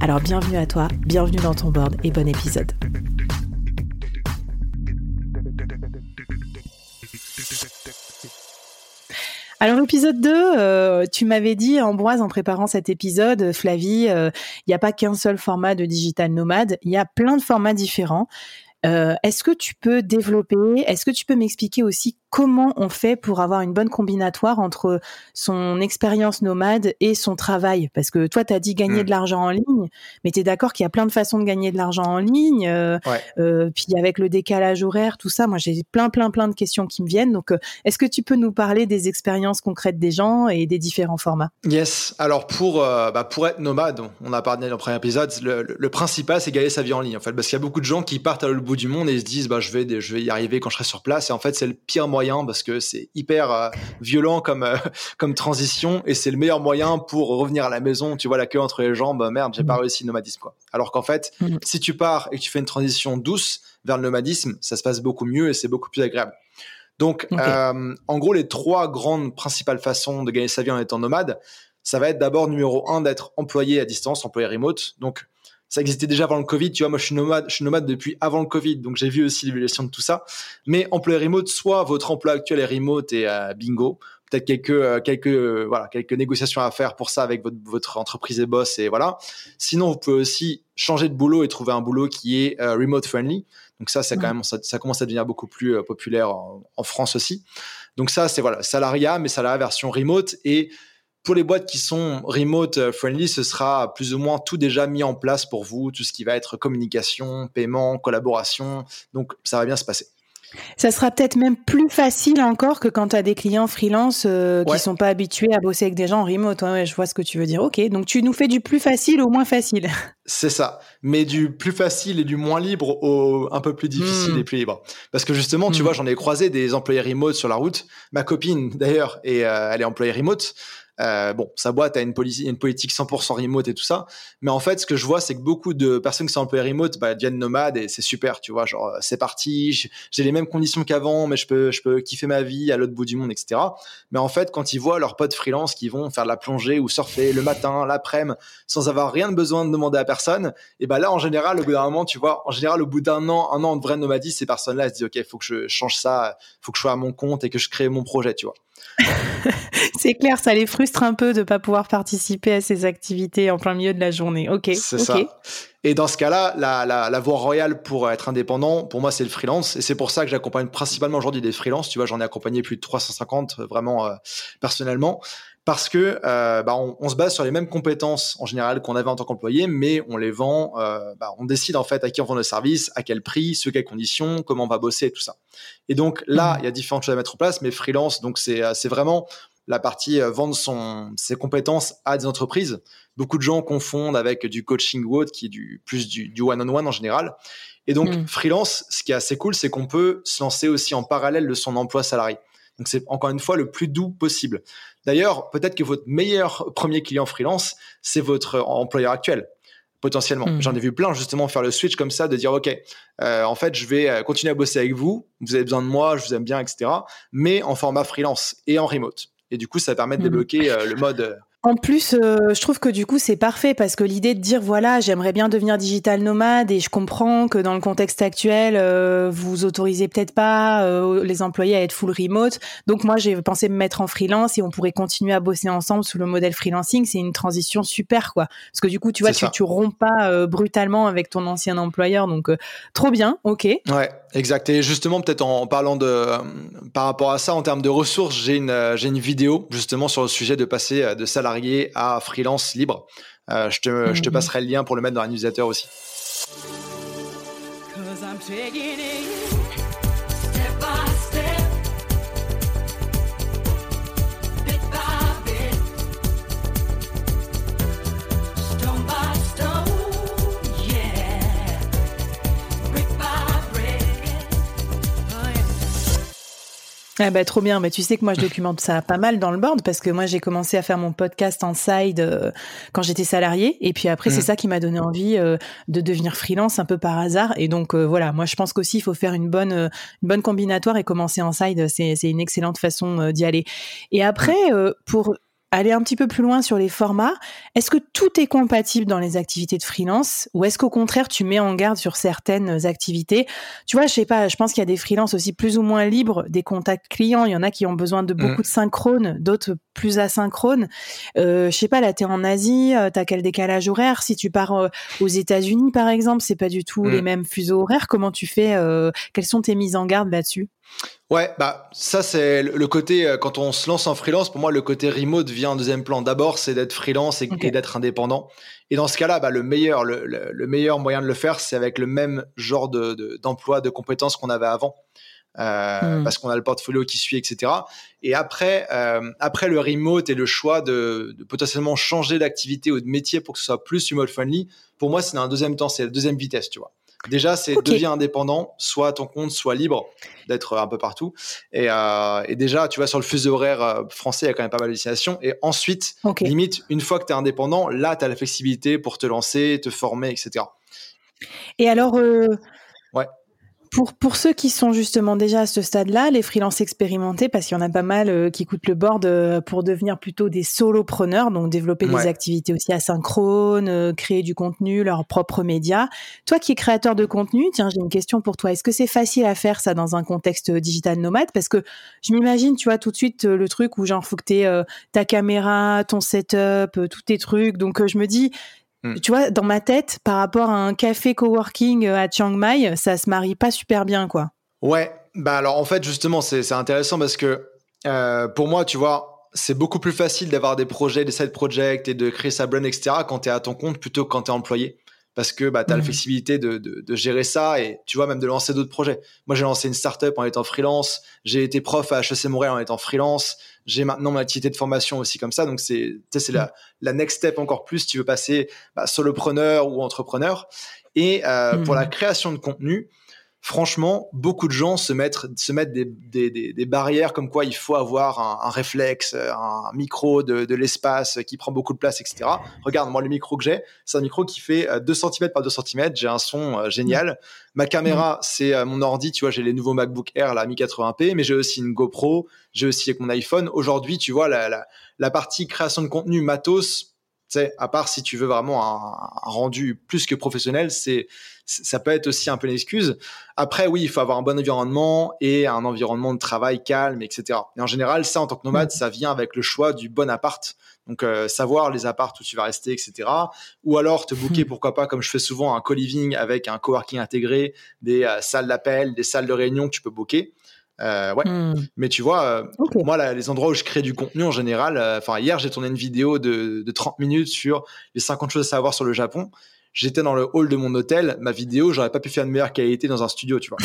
Alors bienvenue à toi, bienvenue dans ton board et bon épisode. Alors épisode 2, euh, tu m'avais dit Ambroise en préparant cet épisode, Flavie, euh, il n'y a pas qu'un seul format de digital nomade, il y a plein de formats différents. Euh, est-ce que tu peux développer, est-ce que tu peux m'expliquer aussi comment on fait pour avoir une bonne combinatoire entre son expérience nomade et son travail? Parce que toi, tu as dit gagner mm. de l'argent en ligne, mais tu es d'accord qu'il y a plein de façons de gagner de l'argent en ligne. Euh, euh, puis avec le décalage horaire, tout ça, moi j'ai plein, plein, plein de questions qui me viennent. Donc, est-ce que tu peux nous parler des expériences concrètes des gens et des différents formats? Yes. Alors, pour, bah, pour être nomade, on a parlé dans le premier épisode, le, principal, c'est gagner sa vie en ligne, en fait. Parce qu'il y a beaucoup de gens qui partent à l'autre bout du monde et se disent, bah, je vais, je vais y arriver quand je serai sur place. Et en fait, c'est le pire moyen parce que c'est hyper euh, violent comme euh, comme transition et c'est le meilleur moyen pour revenir à la maison. Tu vois la queue entre les jambes, merde, j'ai pas mm. réussi le nomadisme quoi. Alors qu'en fait, mm. si tu pars et que tu fais une transition douce vers le nomadisme, ça se passe beaucoup mieux et c'est beaucoup plus agréable. Donc, euh, en gros, les trois grandes principales façons de gagner sa vie en étant nomade, ça va être d'abord numéro un d'être employé à distance, employé remote. Donc, ça existait déjà avant le Covid. Tu vois, moi, je suis nomade, je suis nomade depuis avant le Covid, donc j'ai vu aussi l'évaluation de tout ça. Mais employé remote, soit votre emploi actuel est remote et euh, bingo. Peut-être quelques euh, quelques euh, voilà quelques négociations à faire pour ça avec votre, votre entreprise et boss et voilà. Sinon, vous pouvez aussi changer de boulot et trouver un boulot qui est remote friendly. Donc ça, c'est quand même ça, ça, commence à devenir beaucoup plus populaire en, en, France aussi. Donc ça, c'est voilà salariat, mais salariat version remote et pour les boîtes qui sont remote euh, friendly, ce sera plus ou moins tout déjà mis en place pour vous, tout ce qui va être communication, paiement, collaboration. Donc, ça va bien se passer. Ça sera peut-être même plus facile encore que quand tu as des clients freelance euh, qui sont pas habitués à bosser avec des gens en remote. Ouais, je vois ce que tu veux dire. Ok, donc tu nous fais du plus facile au moins facile. C'est ça, mais du plus facile et du moins libre au un peu plus difficile hmm. et plus libre. Parce que justement, tu hmm. vois, j'en ai croisé des employés remote sur la route. Ma copine, d'ailleurs, et euh, elle est employée remote. Euh, bon, sa boîte a une, une politique 100% remote et tout ça. Mais en fait, ce que je vois, c'est que beaucoup de personnes qui sont employées remote bah, deviennent nomades et c'est super, tu vois. Genre, c'est parti, j'ai les mêmes conditions qu'avant, mais je peux, je peux kiffer ma vie à l'autre bout du monde, etc. Mais en fait, quand ils voient leurs potes freelance qui vont faire de la plongée ou surfer le matin, l'après-midi, sans avoir rien de besoin de demander à personne, et ben là, en général, au bout d'un moment, tu vois, en général, au bout d'un an, un an de vrai nomadisme, ces personnes-là, se disent, OK, il faut que je change ça, faut que je sois à mon compte et que je crée mon projet, tu vois. c'est clair, ça les frustre un peu de pas pouvoir participer à ces activités en plein milieu de la journée. Ok. C'est ça. Et dans ce cas-là, la, la, voie royale pour être indépendant, pour moi, c'est le freelance. Et c'est pour ça que j'accompagne principalement aujourd'hui des freelances. Tu vois, j'en ai accompagné plus de 350 vraiment euh, personnellement parce que euh, bah, on, se base sur les mêmes compétences en général qu'on avait en tant qu'employé, mais on les vend, euh, bah, on décide en fait à qui on vend le service, à quel prix, sous quelles conditions, comment on va bosser, tout ça. Et donc là, mmh. il y a différentes choses à mettre en place, mais freelance, donc c'est euh, vraiment la partie vendre son, ses compétences à des entreprises. Beaucoup de gens confondent avec du coaching ou autre, qui est du plus du, one-on-one en général. Et donc mmh. freelance, ce qui est assez cool, c'est qu'on peut se lancer aussi en parallèle de son emploi salarié. Donc c'est encore une fois le plus doux possible. D'ailleurs, peut-être que votre meilleur premier client freelance, c'est votre employeur actuel potentiellement. Hmm. J'en ai vu plein justement faire le switch comme ça, de dire ok, euh, en fait je vais euh, continuer à bosser avec vous, vous avez besoin de moi, je vous aime bien, etc. Mais en format freelance et en remote. Et du coup, ça permet de hmm. débloquer euh, le mode En plus, euh, je trouve que du coup, c'est parfait parce que l'idée de dire voilà, j'aimerais bien devenir digital nomade et je comprends que dans le contexte actuel, euh, vous autorisez peut-être pas euh, les employés à être full remote. Donc moi, j'ai pensé me mettre en freelance et on pourrait continuer à bosser ensemble sous le modèle freelancing. C'est une transition super quoi. Parce que du coup, tu vois, tu, tu romps pas brutalement avec ton ancien employeur. Donc trop bien, ok. Ouais, exact. Et justement, peut-être en parlant de par rapport à ça, en termes de ressources, j'ai une j'ai une vidéo justement sur le sujet de passer de salarié à freelance libre. Euh, je, te, je te mhm. passerai le lien pour le mettre dans la newsletter aussi. Ah bah trop bien, mais tu sais que moi je documente ça pas mal dans le board parce que moi j'ai commencé à faire mon podcast en side euh, quand j'étais salarié et puis après c'est mm. ça qui m'a donné envie euh, de devenir freelance un peu par hasard et donc euh, voilà, moi je pense qu'aussi il faut faire une bonne une bonne combinatoire et commencer en side, c'est c'est une excellente façon d'y aller. Et après pour aller un petit peu plus loin sur les formats, est-ce que tout est compatible dans les activités de freelance ou est-ce qu'au contraire tu mets en garde sur certaines activités? Tu vois, je sais pas, je pense qu'il y a des freelances aussi plus ou moins libres des contacts clients. Il y en a qui ont besoin de beaucoup mm. de synchrone, d'autres plus asynchrones. Euh, je sais pas, là tu es en Asie, euh, tu as quel décalage horaire? Si tu pars euh, aux États-Unis par exemple, c'est pas du tout les mm. mêmes fuseaux horaires. Comment tu fais euh, Quelles sont tes mises en garde là-dessus? Ouais, bah ça c'est le côté euh, quand on se lance en freelance. Pour moi, le côté remote vient en deuxième plan. D'abord, c'est d'être freelance et, d'être indépendant. Et dans ce cas-là, bah, le meilleur, le, meilleur moyen de le faire, c'est avec le même genre de d'emploi, de, compétences qu'on avait avant, euh, hmm. parce qu'on a le portfolio qui suit, etc. Et après, euh, après le remote et le choix de, de potentiellement changer d'activité ou de métier pour que ce soit plus remote friendly, pour moi, c'est un deuxième temps, c'est la deuxième vitesse, tu vois. Déjà, c'est deviens indépendant, soit à ton compte, soit libre d'être un peu partout. Et, euh, et, déjà, tu vois, sur le fuseau horaire euh, français, il y a quand même pas mal de destinations. Et ensuite, limite, une fois que tu es indépendant, là, tu as la flexibilité pour te lancer, te former, etc. Et alors, euh. Pour, pour ceux qui sont justement déjà à ce stade-là, les freelances expérimentés, parce qu'il y en a pas mal euh, qui coûtent le board euh, pour devenir plutôt des solopreneurs, donc développer des activités aussi asynchrones, euh, créer du contenu, leurs propres médias. Toi qui es créateur de contenu, tiens, j'ai une question pour toi. Est-ce que c'est facile à faire ça dans un contexte digital nomade? Parce que je m'imagine, tu vois, tout de suite le truc où genre faut que tu ta caméra, ton setup, tous tes trucs. Donc je me dis. Tu vois, dans ma tête, par rapport à un café coworking euh, à Chiang Mai, ça se marie pas super bien, quoi. Ouais, bah alors en fait, justement, c'est intéressant parce que euh, pour moi, tu vois, c'est beaucoup plus facile d'avoir des projets, des side projects et de créer sa brand, etc. quand tu es à ton compte plutôt que quand tu es employé parce que bah, tu as la mmh. flexibilité de, de, de, gérer ça et tu vois même de lancer d'autres projets. Moi, j'ai lancé une startup en étant freelance, j'ai été prof à HEC Montréal en étant freelance, j'ai maintenant ma activité de formation aussi comme ça. Donc, c'est c'est la, mmh. la next step encore plus si tu veux passer bah, solopreneur ou entrepreneur. Et euh, pour la mmh. création de contenu, franchement, beaucoup de gens se mettent, se mettent des, des, des, barrières comme quoi il faut avoir un, un réflexe, un micro de, de l'espace qui prend beaucoup de place, etc. Regarde, moi, le micro que j'ai, c'est un micro qui fait 2 euh, cm par 2 cm. J'ai un son euh, génial. Ma caméra, c'est euh, mon ordi. Tu vois, j'ai les nouveaux MacBook Air, la Mi 80p, mais j'ai aussi une GoPro. J'ai aussi avec mon iPhone. Aujourd'hui, tu vois, la, la, la partie création de contenu matos, sais, à part si tu veux vraiment un, rendu plus que professionnel, c'est ça peut être aussi un peu une excuse. Après, oui, il faut avoir un bon environnement et un environnement de travail calme, etc. Et en général, ça, en tant que nomade, mm. ça vient avec le choix du bon appart. Donc, euh, savoir les apparts où tu vas rester, etc. Ou alors te booker, mm. pourquoi pas, comme je fais souvent, un co-living avec un coworking intégré, des euh, salles d'appel, des salles de réunion que tu peux booker. Euh, ouais. Hmm. Mais tu vois, euh, moi, là, les endroits où je crée du contenu en général, euh, enfin, hier, j'ai tourné une vidéo de, de 30 minutes sur les 50 choses à savoir sur le Japon. J'étais dans le hall de mon hôtel. Ma vidéo, j'aurais pas pu faire de meilleure qualité dans un studio, tu vois.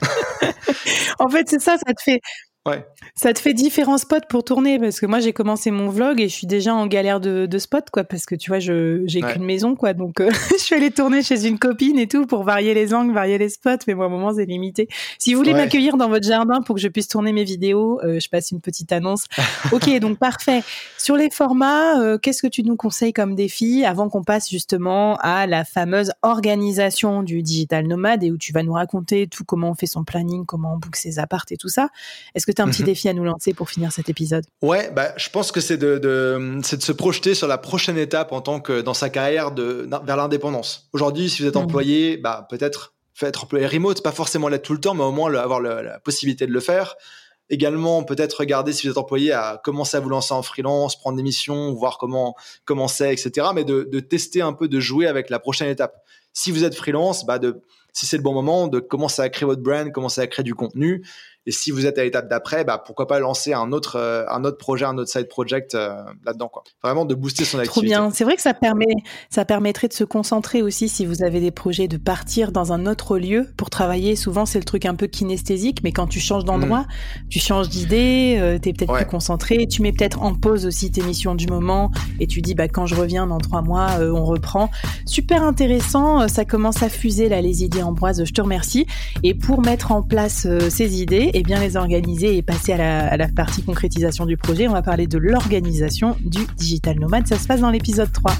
en fait, c'est ça, ça te fait, Ouais. Ça te fait différents spots pour tourner parce que moi j'ai commencé mon vlog et je suis déjà en galère de, de spots quoi parce que tu vois je j'ai qu'une maison quoi donc euh, je suis allée tourner chez une copine et tout pour varier les angles, varier les spots mais moi à un moment c'est limité. Si vous voulez m'accueillir dans votre jardin pour que je puisse tourner mes vidéos, euh, je passe une petite annonce. ok donc parfait. Sur les formats, euh, qu'est-ce que tu nous conseilles comme défi avant qu'on passe justement à la fameuse organisation du digital nomade et où tu vas nous raconter tout comment on fait son planning, comment on book ses appartes et tout ça? Est-ce que que tu as un petit mhm. défi à nous lancer pour finir cet épisode Ouais, bah, je pense que c'est de, de, de se projeter sur la prochaine étape en tant que dans sa carrière de, vers l'indépendance. Aujourd'hui, si vous êtes mhm. employé, bah, peut-être être employé remote, pas forcément l'être tout le temps, mais au moins avoir la possibilité de le faire. Également, peut-être regarder si vous êtes employé à commencer à vous lancer en freelance, prendre des missions, voir comment c'est, etc. Mais de, de, tester un peu, de jouer avec la prochaine étape. Si vous êtes freelance, bah de si c'est le bon moment, de commencer à créer votre brand, commencer à créer du contenu et si vous êtes à l'étape d'après, bah, pourquoi pas lancer un autre, euh, un autre projet, un autre side project euh, là-dedans. Quoi. Vraiment de booster son activité. Trop bien. C'est vrai que ça, permet, ça permettrait de se concentrer aussi si vous avez des projets de partir dans un autre lieu pour travailler. Souvent, c'est le truc un peu kinesthésique, mais quand tu changes d'endroit, mm. tu changes d'idée, euh, tu es peut-être plus concentré, tu mets peut-être en pause aussi tes missions du moment et tu dis bah, quand je reviens dans trois mois, on reprend. Super intéressant. Ça commence à fuser là, les idées Ambroise. Je te remercie. Et pour mettre en place ces idées, et bien les organiser et passer à la, partie concrétisation du projet, on va parler de l'organisation du Digital Nomade. Ça se passe dans l'épisode 3.